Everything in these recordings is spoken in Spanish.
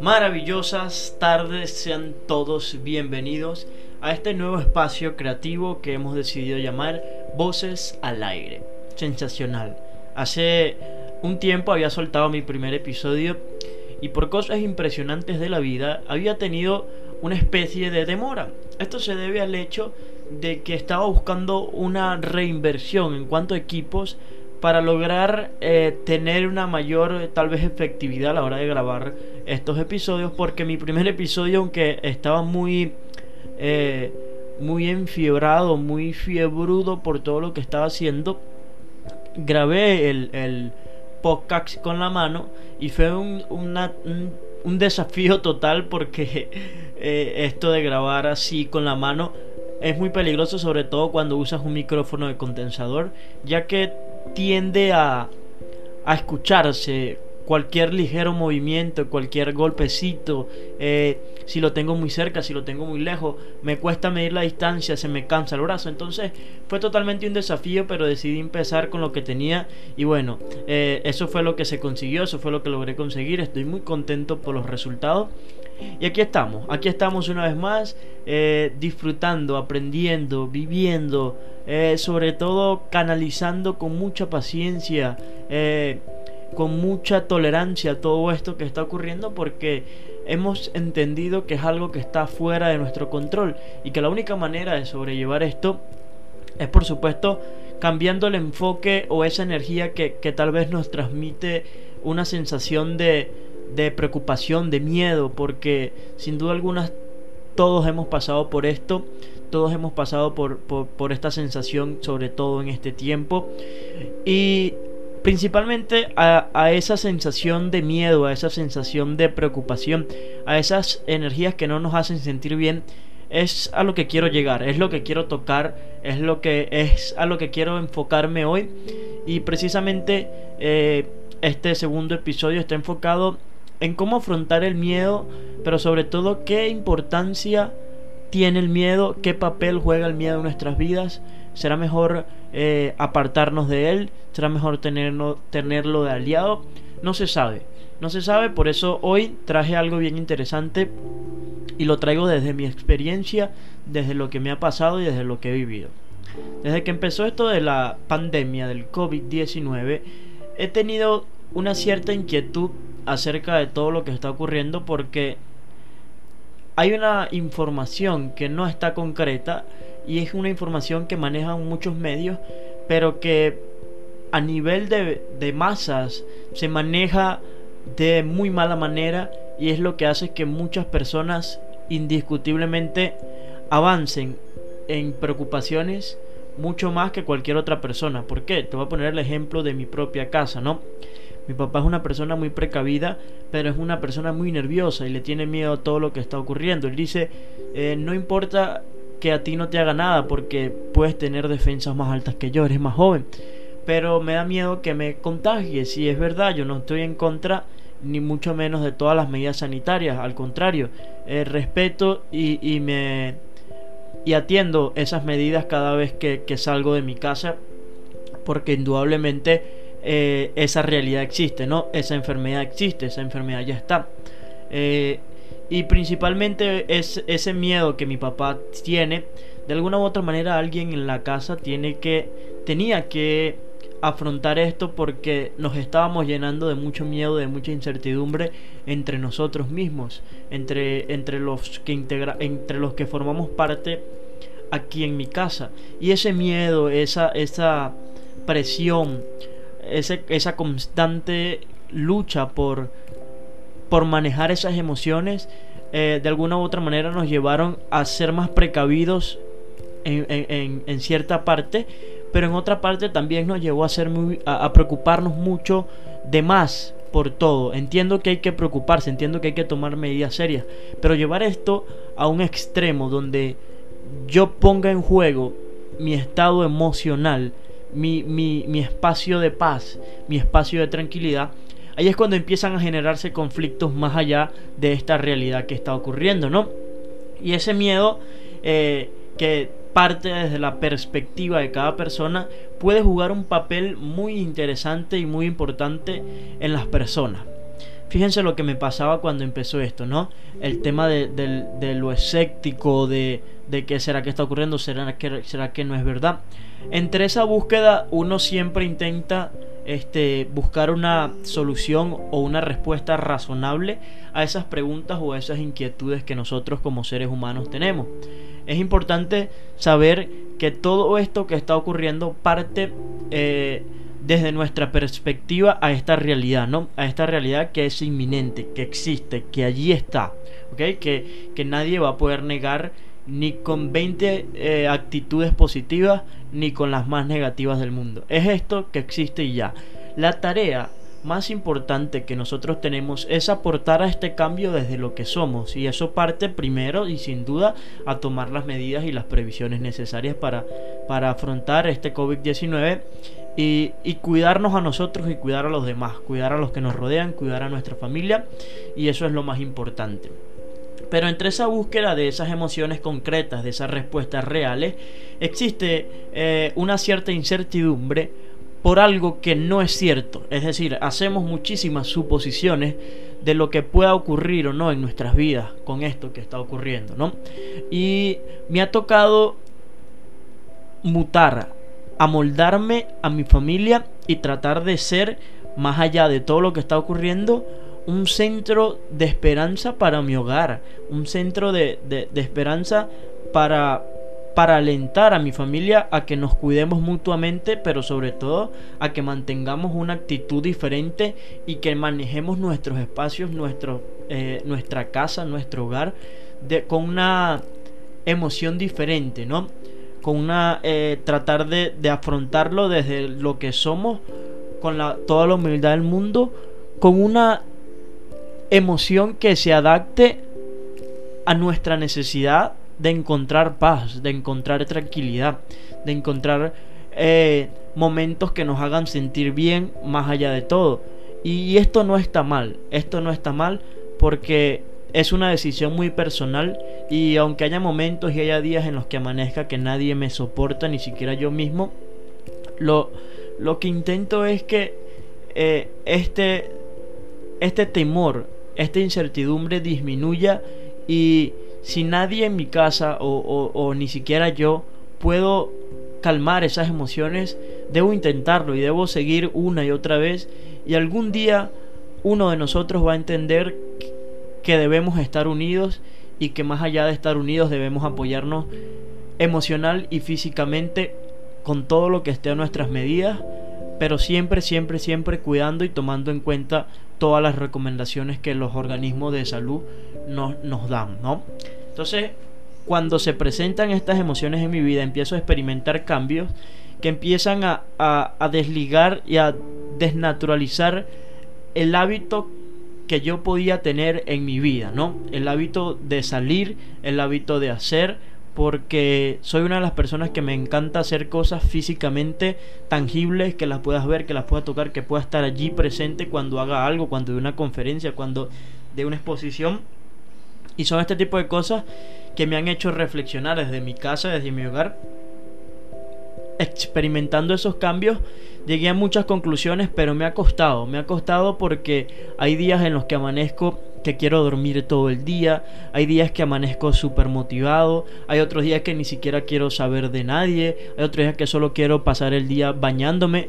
Maravillosas tardes, sean todos bienvenidos a este nuevo espacio creativo que hemos decidido llamar Voces al Aire. Sensacional. Hace un tiempo había soltado mi primer episodio y por cosas impresionantes de la vida había tenido una especie de demora. Esto se debe al hecho de que estaba buscando una reinversión en cuanto a equipos para lograr eh, tener una mayor tal vez efectividad a la hora de grabar estos episodios porque mi primer episodio aunque estaba muy eh, muy enfiebrado muy fiebrudo por todo lo que estaba haciendo grabé el, podcast con la mano y fue un, un, desafío total porque eh, esto de grabar así con la mano es muy peligroso sobre todo cuando usas un micrófono de condensador ya que tiende a, a escucharse cualquier ligero movimiento, cualquier golpecito, eh, si lo tengo muy cerca, si lo tengo muy lejos, me cuesta medir la distancia, se me cansa el brazo. Entonces fue totalmente un desafío, pero decidí empezar con lo que tenía y bueno, eh, eso fue lo que se consiguió, eso fue lo que logré conseguir. Estoy muy contento por los resultados. Y aquí estamos, aquí estamos una vez más, eh, disfrutando, aprendiendo, viviendo, sobre todo canalizando con mucha paciencia con mucha tolerancia todo esto que está ocurriendo porque hemos entendido que es algo que está fuera de nuestro control y que la única manera de sobrellevar esto es por supuesto cambiando el enfoque o esa energía que, tal vez nos transmite una sensación de, de preocupación, de miedo, porque sin duda alguna todos hemos pasado por esto, todos hemos pasado por, por, esta sensación, sobre todo en este tiempo. Y principalmente a, esa sensación de miedo, a esa sensación de preocupación, a esas energías que no nos hacen sentir bien, es a lo que quiero llegar, es lo que quiero tocar, es lo que es a lo que quiero enfocarme hoy y precisamente eh, este segundo episodio está enfocado en cómo afrontar el miedo, pero sobre todo qué importancia tiene el miedo, qué papel juega el miedo en nuestras vidas será mejor eh, apartarnos de él, será mejor tenerlo, tenerlo de aliado, no se sabe, no se sabe, por eso hoy traje algo bien interesante y lo traigo desde mi experiencia, desde lo que me ha pasado y desde lo que he vivido. Desde que empezó esto de la pandemia del COVID-19, he tenido una cierta inquietud acerca de todo lo que está ocurriendo porque hay una información que no está concreta y es una información que manejan muchos medios, pero que a nivel de, masas se maneja de muy mala manera y es lo que hace que muchas personas indiscutiblemente avancen en preocupaciones mucho más que cualquier otra persona. ¿Por qué? Te voy a poner el ejemplo de mi propia casa, ¿no? Mi papá es una persona muy precavida, pero es una persona muy nerviosa y le tiene miedo a todo lo que está ocurriendo. Él dice, eh, no importa que a ti no te haga nada porque puedes tener defensas más altas que yo, eres más joven. Pero me da miedo que me contagie. Si es verdad, yo no estoy en contra ni mucho menos de todas las medidas sanitarias. Al contrario, eh, respeto y, y, me y atiendo esas medidas cada vez que, salgo de mi casa porque indudablemente eh, esa realidad existe, ¿no? Esa enfermedad existe, esa enfermedad ya está. Eh, y principalmente es ese miedo que mi papá tiene. De alguna u otra manera alguien en la casa tiene que tenía que afrontar esto porque nos estábamos llenando de mucho miedo, de mucha incertidumbre entre nosotros mismos, entre, entre, los, que integra, entre los que formamos parte aquí en mi casa. Y ese miedo, esa, esa presión, ese, esa constante lucha por por manejar esas emociones, eh, de alguna u otra manera nos llevaron a ser más precavidos en, cierta parte, pero en otra parte también nos llevó a, ser muy, a, preocuparnos mucho de más por todo. Entiendo que hay que preocuparse, entiendo que hay que tomar medidas serias, pero llevar esto a un extremo donde yo ponga en juego mi estado emocional, mi, espacio de paz, mi espacio de tranquilidad, ahí es cuando empiezan a generarse conflictos más allá de esta realidad que está ocurriendo, ¿no? Y ese miedo eh, que parte desde la perspectiva de cada persona, puede jugar un papel muy interesante y muy importante en las personas. Fíjense lo que me pasaba cuando empezó esto, ¿no? El tema de, lo escéptico, de, de qué será que está ocurriendo, será que, será que no es verdad. Entre esa búsqueda uno siempre intenta este, buscar una solución o una respuesta razonable a esas preguntas o a esas inquietudes que nosotros como seres humanos tenemos. Es importante saber que todo esto que está ocurriendo parte... Eh, desde nuestra perspectiva a esta realidad, ¿no? A esta realidad que es inminente, que existe, que allí está, ¿ok? Que, que nadie va a poder negar ni con 20 eh, actitudes positivas ni con las más negativas del mundo. Es esto que existe y ya. La tarea más importante que nosotros tenemos es aportar a este cambio desde lo que somos y eso parte primero y sin duda a tomar las medidas y las previsiones necesarias para, para afrontar este COVID-19 y, cuidarnos a nosotros y cuidar a los demás, cuidar a los que nos rodean, cuidar a nuestra familia y eso es lo más importante. Pero entre esa búsqueda de esas emociones concretas, de esas respuestas reales, existe eh, una cierta incertidumbre por algo que no es cierto. Es decir, hacemos muchísimas suposiciones de lo que pueda ocurrir o no en nuestras vidas con esto que está ocurriendo, ¿no? Y me ha tocado mutar amoldarme a mi familia y tratar de ser, más allá de todo lo que está ocurriendo, un centro de esperanza para mi hogar, un centro de, esperanza para, para alentar a mi familia a que nos cuidemos mutuamente, pero sobre todo a que mantengamos una actitud diferente y que manejemos nuestros espacios, nuestro, eh, nuestra casa, nuestro hogar, de, con una emoción diferente, ¿no? con una eh, tratar de, afrontarlo desde lo que somos con la, toda la humildad del mundo con una emoción que se adapte a nuestra necesidad de encontrar paz, de encontrar tranquilidad, de encontrar eh, momentos que nos hagan sentir bien más allá de todo. Y esto no está mal, esto no está mal porque es una decisión muy personal y aunque haya momentos y haya días en los que amanezca que nadie me soporta, ni siquiera yo mismo, lo, lo que intento es que eh, este, este temor, esta incertidumbre disminuya y si nadie en mi casa o, o ni siquiera yo puedo calmar esas emociones, debo intentarlo y debo seguir una y otra vez. Y algún día uno de nosotros va a entender que debemos estar unidos y que más allá de estar unidos debemos apoyarnos emocional y físicamente con todo lo que esté a nuestras medidas, pero siempre, siempre, siempre cuidando y tomando en cuenta todas las recomendaciones que los organismos de salud nos, nos dan, ¿no? Entonces, cuando se presentan estas emociones en mi vida, empiezo a experimentar cambios que empiezan a, a, a desligar y a desnaturalizar el hábito que yo podía tener en mi vida, ¿no? El hábito de salir, el hábito de hacer, porque soy una de las personas que me encanta hacer cosas físicamente tangibles, que las puedas ver, que las puedas tocar, que pueda estar allí presente cuando haga algo, cuando dé una conferencia, cuando dé una exposición. Y son este tipo de cosas que me han hecho reflexionar desde mi casa, desde mi hogar, experimentando esos cambios llegué a muchas conclusiones, pero me ha costado, me ha costado porque hay días en los que amanezco que quiero dormir todo el día, hay días que amanezco súper motivado, hay otros días que ni siquiera quiero saber de nadie, hay otros días que solo quiero pasar el día bañándome.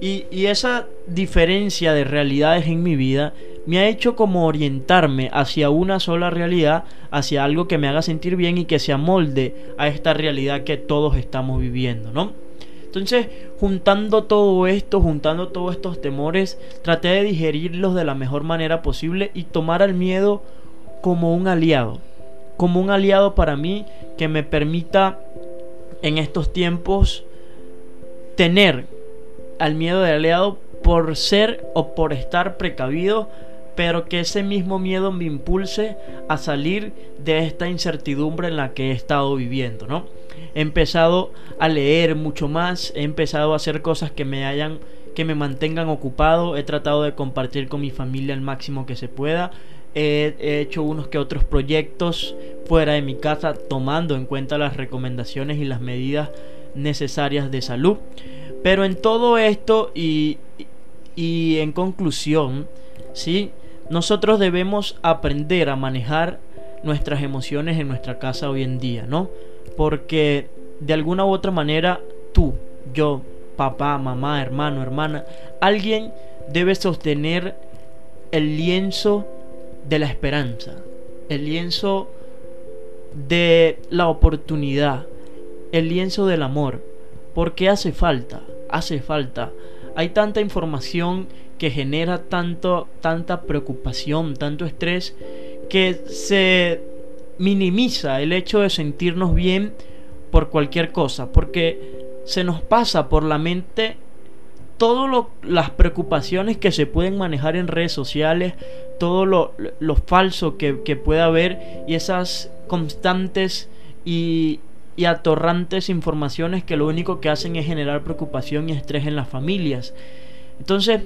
Y, esa diferencia de realidades en mi vida me ha hecho como orientarme hacia una sola realidad, hacia algo que me haga sentir bien y que se amolde a esta realidad que todos estamos viviendo, ¿no? Entonces, juntando todo esto, juntando todos estos temores, traté de digerirlos de la mejor manera posible y tomar al miedo como un aliado. Como un aliado para mí que me permita en estos tiempos tener al miedo de aliado por ser o por estar precavido, pero que ese mismo miedo me impulse a salir de esta incertidumbre en la que he estado viviendo, ¿no? he empezado a leer mucho más, he empezado a hacer cosas que me hayan que me mantengan ocupado, he tratado de compartir con mi familia el máximo que se pueda, he, hecho unos que otros proyectos fuera de mi casa tomando en cuenta las recomendaciones y las medidas necesarias de salud. Pero en todo esto y, y en conclusión, ¿sí? Nosotros debemos aprender a manejar nuestras emociones en nuestra casa hoy en día, ¿no? Porque de alguna u otra manera tú, yo, papá, mamá, hermano, hermana, alguien debe sostener el lienzo de la esperanza, el lienzo de la oportunidad, el lienzo del amor, porque hace falta, hace falta. Hay tanta información que genera tanto, tanta preocupación, tanto estrés, que se minimiza el hecho de sentirnos bien por cualquier cosa, porque se nos pasa por la mente todas las preocupaciones que se pueden manejar en redes sociales, todo lo, falso que, pueda haber y esas constantes y, y atorrantes informaciones que lo único que hacen es generar preocupación y estrés en las familias. Entonces,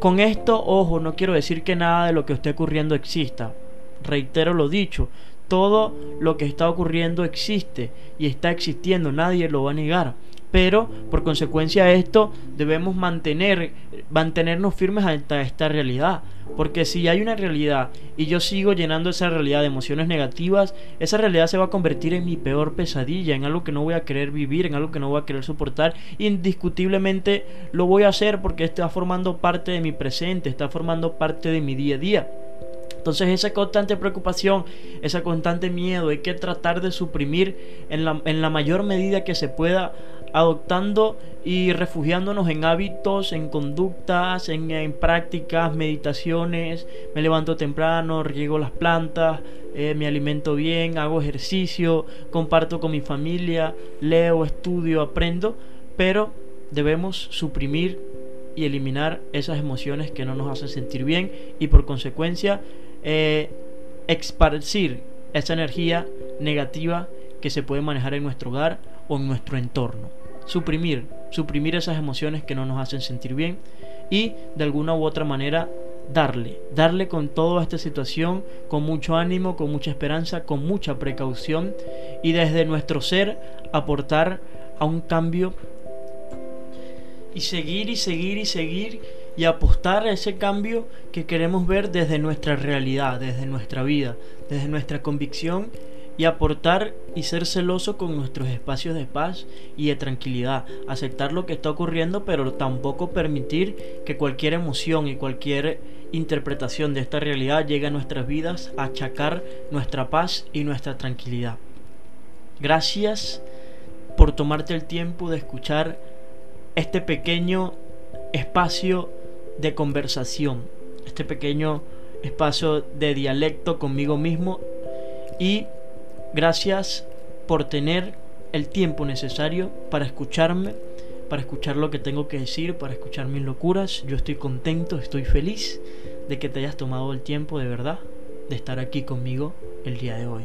con esto, ojo, no quiero decir que nada de lo que esté ocurriendo exista. Reitero lo dicho, todo lo que está ocurriendo existe y está existiendo, nadie lo va a negar pero por consecuencia de esto debemos mantener, mantenernos firmes ante esta realidad. Porque si hay una realidad y yo sigo llenando esa realidad de emociones negativas, esa realidad se va a convertir en mi peor pesadilla, en algo que no voy a querer vivir, en algo que no voy a querer soportar. Indiscutiblemente lo voy a hacer porque está formando parte de mi presente, está formando parte de mi día a día. Entonces esa constante preocupación, ese constante miedo hay que tratar de suprimir en la, en la mayor medida que se pueda adoptando y refugiándonos en hábitos, en conductas, en, prácticas, meditaciones. Me levanto temprano, riego las plantas, eh, me alimento bien, hago ejercicio, comparto con mi familia, leo, estudio, aprendo, pero debemos suprimir y eliminar esas emociones que no nos hacen sentir bien y por consecuencia eh, esparcir esa energía negativa que se puede manejar en nuestro hogar o en nuestro entorno. Suprimir, suprimir esas emociones que no nos hacen sentir bien y de alguna u otra manera darle, darle con toda esta situación, con mucho ánimo, con mucha esperanza, con mucha precaución y desde nuestro ser aportar a un cambio y seguir y seguir y seguir y apostar a ese cambio que queremos ver desde nuestra realidad, desde nuestra vida, desde nuestra convicción y aportar y ser celoso con nuestros espacios de paz y de tranquilidad, aceptar lo que está ocurriendo, pero tampoco permitir que cualquier emoción y cualquier interpretación de esta realidad llegue a nuestras vidas a achacar nuestra paz y nuestra tranquilidad. Gracias por tomarte el tiempo de escuchar este pequeño espacio de conversación, este pequeño espacio de dialecto conmigo mismo y Gracias por tener el tiempo necesario para escucharme, para escuchar lo que tengo que decir, para escuchar mis locuras. Yo estoy contento, estoy feliz de que te hayas tomado el tiempo de verdad de estar aquí conmigo el día de hoy.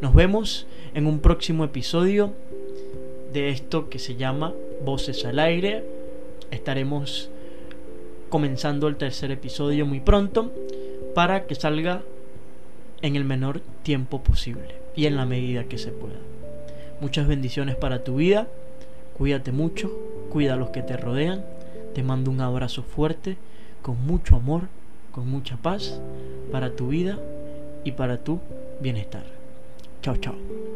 Nos vemos en un próximo episodio de esto que se llama Voces al aire. Estaremos comenzando el tercer episodio muy pronto para que salga en el menor tiempo posible y en la medida que se pueda. Muchas bendiciones para tu vida, cuídate mucho, cuida a los que te rodean, te mando un abrazo fuerte, con mucho amor, con mucha paz para tu vida y para tu bienestar. Chao, chao.